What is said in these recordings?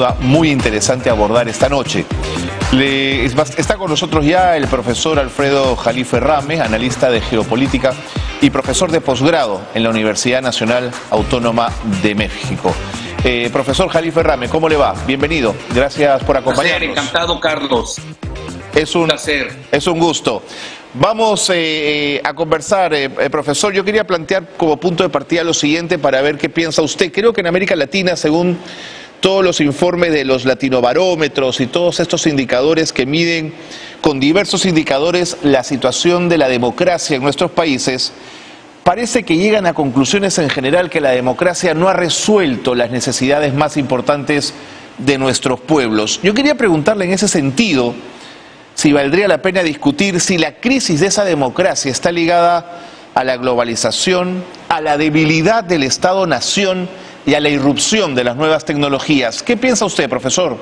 duda muy interesante abordar esta noche. está con nosotros ya el profesor Alfredo Jalife Rame, analista de geopolítica y profesor de posgrado en la Universidad Nacional Autónoma de México. Eh, profesor Jalife Rame, ¿cómo le va? Bienvenido. Gracias por acompañarnos. encantado, Carlos. Es un, placer. Es un gusto. Vamos eh, eh, a conversar, eh, profesor. Yo quería plantear como punto de partida lo siguiente para ver qué piensa usted. Creo que en América Latina, según todos los informes de los latinobarómetros y todos estos indicadores que miden con diversos indicadores la situación de la democracia en nuestros países, parece que llegan a conclusiones en general que la democracia no ha resuelto las necesidades más importantes de nuestros pueblos. Yo quería preguntarle en ese sentido, si valdría la pena discutir si la crisis de esa democracia está ligada a la globalización, a la debilidad del Estado-nación y a la irrupción de las nuevas tecnologías. ¿Qué piensa usted, profesor?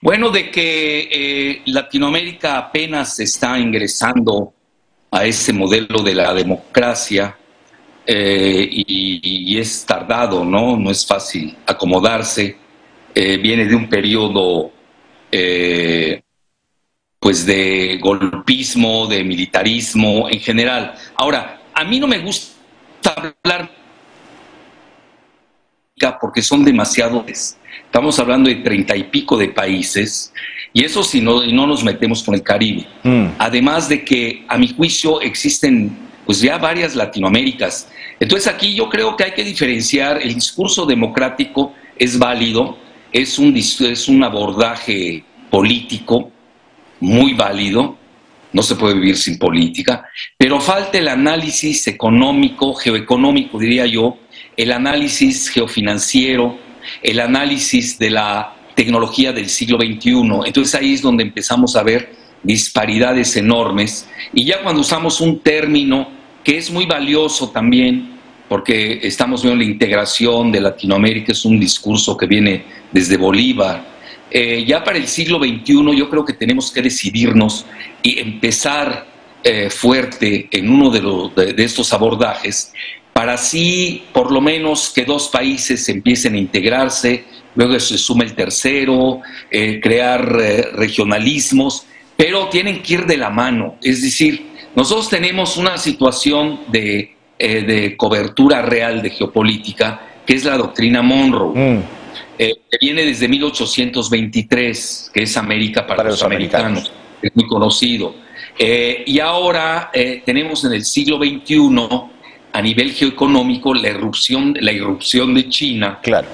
Bueno, de que eh, Latinoamérica apenas está ingresando a ese modelo de la democracia eh, y, es tardado, ¿no? No es fácil acomodarse. Eh, viene de un periodo pues de golpismo, de militarismo en general. Ahora, a mí no me gusta hablar porque son demasiados. Estamos hablando de treinta y pico de países, y eso si no, no nos metemos con el Caribe. Mm. Además de que, a mi juicio, existen pues ya varias Latinoaméricas. Entonces aquí yo creo que hay que diferenciar, el discurso democrático es válido, es un, es un abordaje político muy válido, no se puede vivir sin política, pero falta el análisis económico, geoeconómico, diría yo, el análisis geofinanciero, el análisis de la tecnología del siglo XXI. Entonces ahí es donde empezamos a ver disparidades enormes. Y ya cuando usamos un término que es muy valioso también, porque estamos viendo la integración de Latinoamérica, es un discurso que viene desde Bolívar. Eh, ya para el siglo XXI yo creo que tenemos que decidirnos y empezar eh, fuerte en uno de, de, estos abordajes para así por lo menos que dos países empiecen a integrarse, luego se suma el tercero, eh, crear regionalismos, pero tienen que ir de la mano. Es decir, nosotros tenemos una situación de eh, de cobertura real de geopolítica, que es la doctrina Monroe. Mm. Eh, que viene desde 1823, que es América para, los, americanos. es muy conocido. Eh, y ahora tenemos en el siglo XXI, a nivel geoeconómico, la irrupción, la irrupción de China, claro.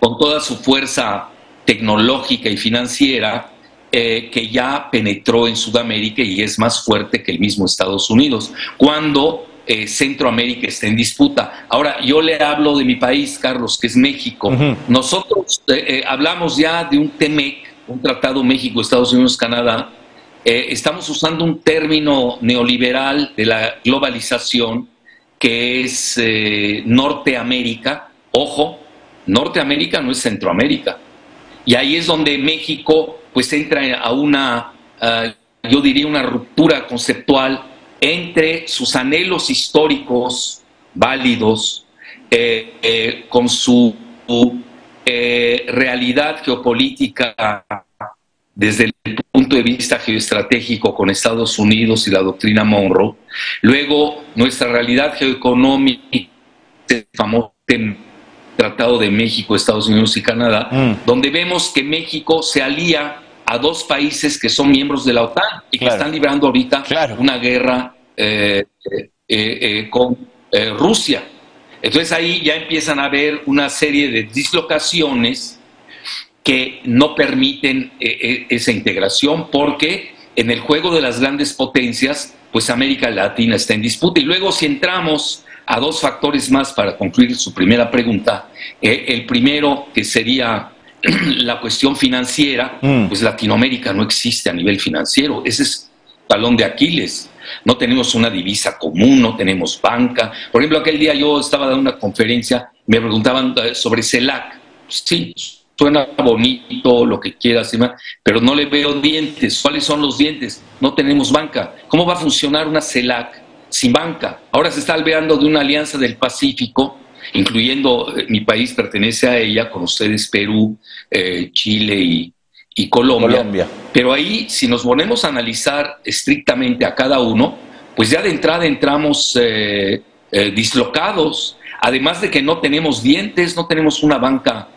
con toda su fuerza tecnológica y financiera, que ya penetró en Sudamérica y es más fuerte que el mismo Estados Unidos. Cuando eh, Centroamérica está en disputa. Ahora, yo le hablo de mi país, Carlos, que es México. Nosotros eh, eh, hablamos ya de un TEMEC, un tratado México, Estados Unidos, Canadá. estamos usando un término neoliberal de la globalización que es Norteamérica. Ojo, Norteamérica no es Centroamérica. Y ahí es donde México pues entra a una, yo diría, una ruptura conceptual entre sus anhelos históricos válidos, eh, eh, con su eh, realidad geopolítica desde el punto de vista geoestratégico con Estados Unidos y la doctrina Monroe, luego nuestra realidad geoeconómica, el famoso Tratado de México, Estados Unidos y Canadá, mm. donde vemos que México se alía a dos países que son miembros de la OTAN y que están librando ahorita una guerra eh, eh, eh, con Rusia. Entonces ahí ya empiezan a haber una serie de dislocaciones que no permiten esa integración porque en el juego de las grandes potencias, pues América Latina está en disputa. Y luego si entramos a dos factores más para concluir su primera pregunta, el primero que sería la cuestión financiera, mm. pues Latinoamérica no existe a nivel financiero, ese es talón de Aquiles. No tenemos una divisa común, no tenemos banca. Por ejemplo, aquel día yo estaba dando una conferencia, me preguntaban eh, sobre CELAC. Sí, suena bonito, lo que quieras, pero no le veo dientes. ¿Cuáles son los dientes? No tenemos banca. ¿Cómo va a funcionar una CELAC sin banca? Ahora se está alveando de una alianza del Pacífico incluyendo eh, mi país pertenece a ella, con ustedes Perú, eh, Chile y, Colombia. Pero ahí, si nos ponemos a analizar estrictamente a cada uno, pues ya de entrada entramos eh, dislocados, además de que no tenemos dientes, no tenemos una banca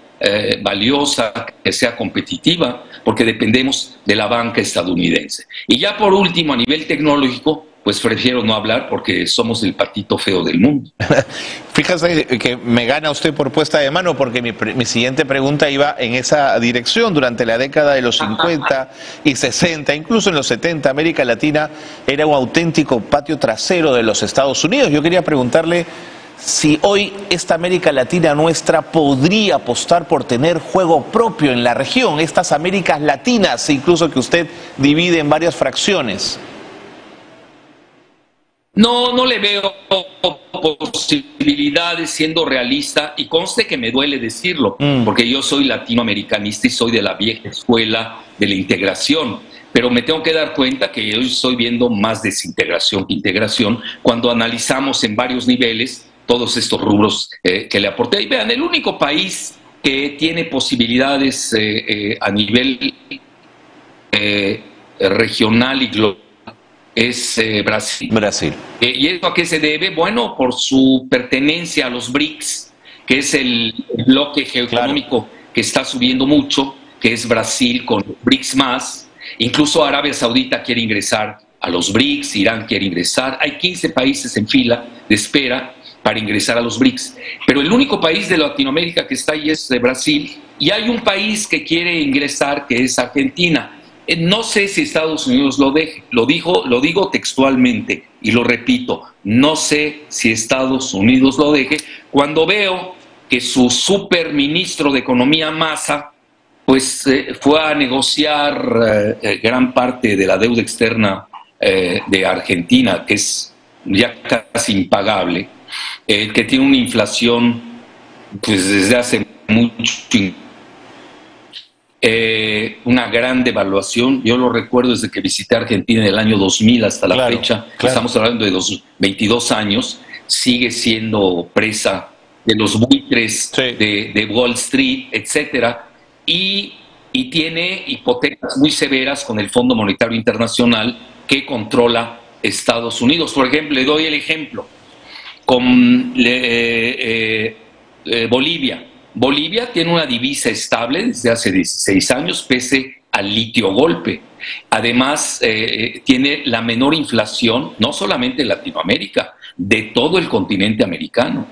valiosa, que sea competitiva, porque dependemos de la banca estadounidense. Y ya por último, a nivel tecnológico, pues prefiero no hablar porque somos el patito feo del mundo. Fíjese que me gana usted por puesta de mano porque mi, siguiente pregunta iba en esa dirección. Durante la década de los 50 y 60, incluso en los 70, América Latina era un auténtico patio trasero de los Estados Unidos. Yo quería preguntarle si hoy esta América Latina nuestra podría apostar por tener juego propio en la región, estas Américas Latinas, incluso que usted divide en varias fracciones. No, no le veo posibilidades siendo realista y conste que me duele decirlo, mm. porque yo soy latinoamericanista y soy de la vieja escuela de la integración, pero me tengo que dar cuenta que hoy estoy viendo más desintegración que integración cuando analizamos en varios niveles todos estos rubros eh, que le aporté. Y vean, el único país que tiene posibilidades eh, eh, a nivel regional y global es eh, Brasil. Brasil. Eh, ¿Y esto a qué se debe? Bueno, por su pertenencia a los BRICS, que es el bloque geoeconómico que está subiendo mucho, que es Brasil con BRICS más. Incluso Arabia Saudita quiere ingresar a los BRICS, Irán quiere ingresar. Hay 15 países en fila de espera para ingresar a los BRICS. Pero el único país de Latinoamérica que está ahí es Brasil. Y hay un país que quiere ingresar, que es Argentina. Eh, no sé si Estados Unidos lo deje, lo dijo, lo digo textualmente y lo repito, no sé si Estados Unidos lo deje. Cuando veo que su superministro de Economía Massa pues eh, fue a negociar eh, gran parte de la deuda externa de Argentina, que es ya casi impagable, que tiene una inflación pues desde hace mucho eh, una gran devaluación. Yo lo recuerdo desde que visité Argentina en el año 2000 hasta la fecha, estamos hablando de los 22 años, sigue siendo presa de los buitres de, Wall Street, etcétera, y, y tiene hipotecas muy severas con el Fondo Monetario Internacional que controla Estados Unidos. Por ejemplo, le doy el ejemplo. Con eh, eh, Bolivia Bolivia tiene una divisa estable desde hace 16 años, pese al litio golpe. Además, eh, tiene la menor inflación, no solamente en Latinoamérica, de todo el continente americano,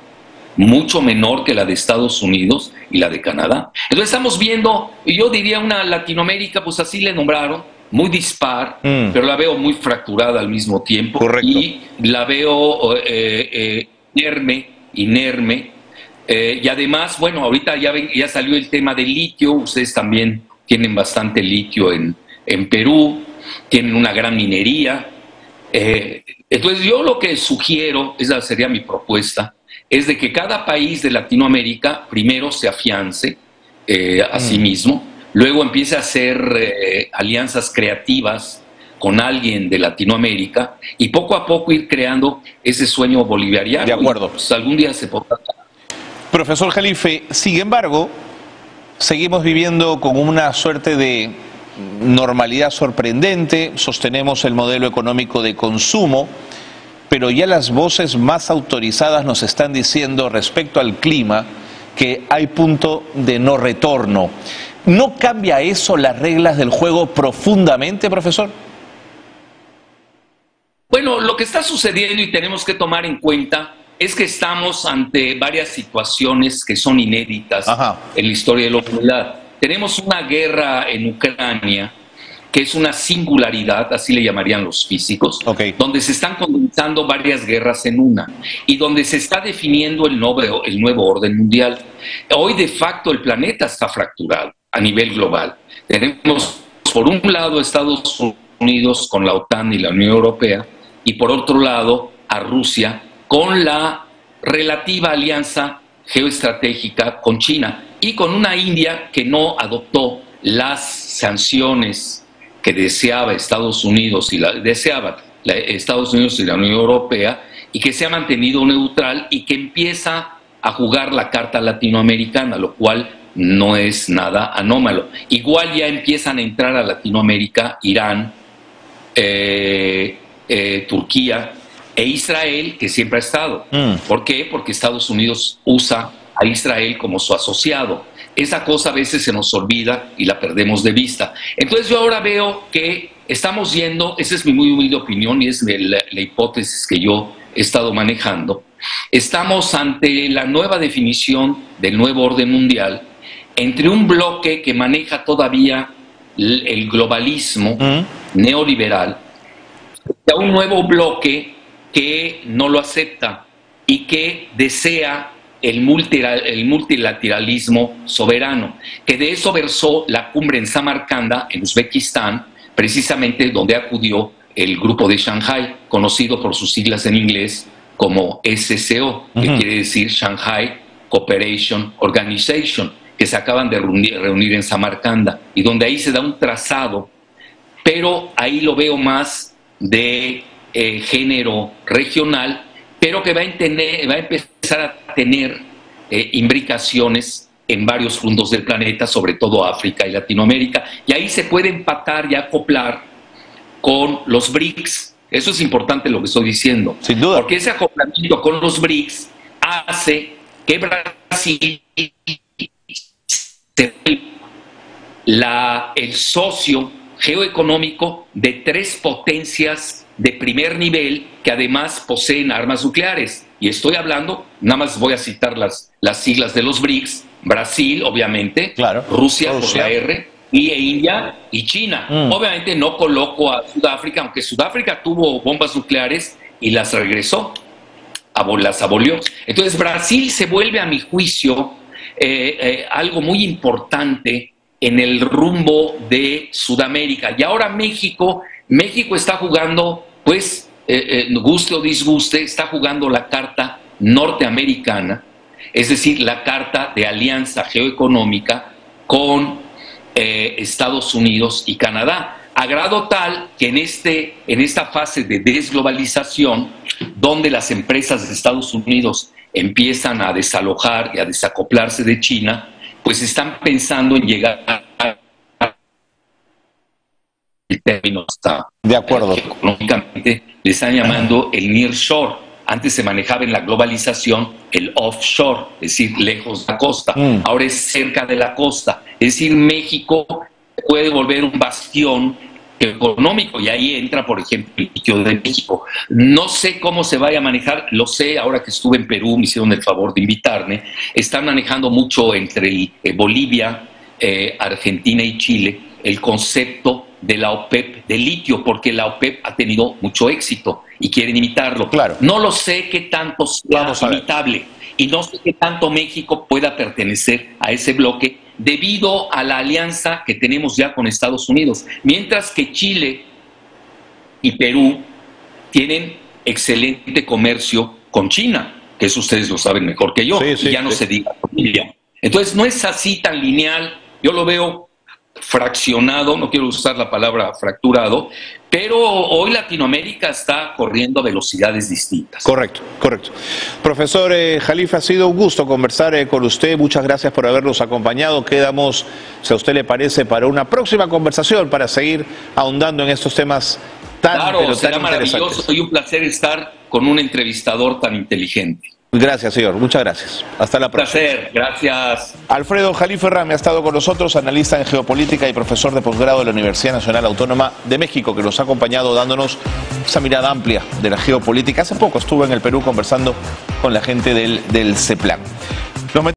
mucho menor que la de Estados Unidos y la de Canadá. Entonces estamos viendo, yo diría una Latinoamérica, pues así le nombraron, muy dispar, mm. pero la veo muy fracturada al mismo tiempo. Y la veo eh, eh, inerme, inerme, eh, y además, bueno, ahorita ya, ya salió el tema del litio, ustedes también tienen bastante litio en, Perú, tienen una gran minería. Eh, entonces yo lo que sugiero, esa sería mi propuesta, es de que cada país de Latinoamérica primero se afiance eh, a sí mm. mismo, luego empiece a hacer alianzas creativas con alguien de Latinoamérica y poco a poco ir creando ese sueño bolivariano. De acuerdo. pues algún día se podrá Profesor Jalife, sin embargo, seguimos viviendo con una suerte de normalidad sorprendente, sostenemos el modelo económico de consumo, pero ya las voces más autorizadas nos están diciendo respecto al clima que hay punto de no retorno. ¿No cambia eso las reglas del juego profundamente, profesor? Bueno, lo que está sucediendo y tenemos que tomar en cuenta es que estamos ante varias situaciones que son inéditas en la historia de la humanidad. Tenemos una guerra en Ucrania que es una singularidad, así le llamarían los físicos, donde se están condensando varias guerras en una y donde se está definiendo el nuevo, el nuevo orden mundial. Hoy de facto el planeta está fracturado a nivel global. Tenemos por un lado Estados Unidos con la OTAN y la Unión Europea y por otro lado a Rusia con la relativa alianza geoestratégica con China y con una India que no adoptó las sanciones que deseaba Estados Unidos y la deseaba Estados Unidos y la Unión Europea y que se ha mantenido neutral y que empieza a jugar la carta latinoamericana, lo cual no es nada anómalo. Igual ya empiezan a entrar a Latinoamérica Irán, eh, eh, Turquía e Israel, que siempre ha estado. Mm. ¿Por qué? Porque Estados Unidos usa a Israel como su asociado. Esa cosa a veces se nos olvida y la perdemos de vista. Entonces yo ahora veo que estamos yendo, esa es mi muy humilde opinión y es la, la hipótesis que yo he estado manejando, estamos ante la nueva definición del nuevo orden mundial entre un bloque que maneja todavía el globalismo mm. neoliberal y a un nuevo bloque que no lo acepta y que desea el, multilateralismo soberano, que de eso versó la cumbre en Samarcanda, en Uzbekistán, precisamente donde acudió el grupo de Shanghai, conocido por sus siglas en inglés como SCO, que quiere decir Shanghai Cooperation Organization, que se acaban de reunir, en Samarcanda, y donde ahí se da un trazado, pero ahí lo veo más de eh, género regional, pero que va a, va a empezar a tener eh, imbricaciones en varios puntos del planeta, sobre todo África y Latinoamérica, y ahí se puede empatar y acoplar con los BRICS. Eso es importante lo que estoy diciendo. Sin duda. Porque ese acoplamiento con los BRICS hace que Brasil sea el socio geoeconómico de tres potencias de primer nivel que además poseen armas nucleares. Y estoy hablando, nada más voy a citar las, las siglas de los BRICS, Brasil, obviamente, claro, Rusia, por la R, y India y China. Mm. Obviamente no coloco a Sudáfrica, aunque Sudáfrica tuvo bombas nucleares y las regresó, las abolió. Entonces Brasil se vuelve, a mi juicio, eh, eh, algo muy importante en el rumbo de Sudamérica. Y ahora México México está jugando, pues, eh, eh, guste o disguste, está jugando la carta norteamericana, es decir, la carta de alianza geoeconómica con eh, Estados Unidos y Canadá, a grado tal que en, este, en esta fase de desglobalización, donde las empresas de Estados Unidos empiezan a desalojar y a desacoplarse de China, pues están pensando en llegar a término está. De acuerdo. Económicamente le están llamando el nearshore. Antes se manejaba en la globalización el offshore, es decir, lejos de la costa. Mm. Ahora es cerca de la costa. Es decir, México puede volver un bastión económico y ahí entra, por ejemplo, el litio de México. No sé cómo se vaya a manejar, lo sé ahora que estuve en Perú, me hicieron el favor de invitarme. Están manejando mucho entre eh, Bolivia, eh, Argentina y Chile el concepto de la OPEP de litio, porque la OPEP ha tenido mucho éxito y quieren imitarlo. Claro. No lo sé qué tanto sea imitable y no sé qué tanto México pueda pertenecer a ese bloque debido a la alianza que tenemos ya con Estados Unidos. Mientras que Chile y Perú tienen excelente comercio con China, que eso ustedes lo saben mejor que yo, y ya no se diga familia. Entonces no es así tan lineal, yo lo veo fraccionado, no quiero usar la palabra fracturado, pero hoy Latinoamérica está corriendo a velocidades distintas. Correcto, correcto. Profesor eh, Jalifa, ha sido un gusto conversar eh, con usted. Muchas gracias por habernos acompañado. Quedamos, si a usted le parece, para una próxima conversación para seguir ahondando en estos temas tan, claro, pero será maravilloso y un placer estar con un entrevistador tan inteligente. Gracias, señor. Muchas gracias. Hasta la próxima. Placer, gracias. Alfredo Jalife me ha estado con nosotros, analista en geopolítica y profesor de posgrado de la Universidad Nacional Autónoma de México, que nos ha acompañado dándonos esa mirada amplia de la geopolítica. Hace poco estuve en el Perú conversando con la gente del, del CEPLAN.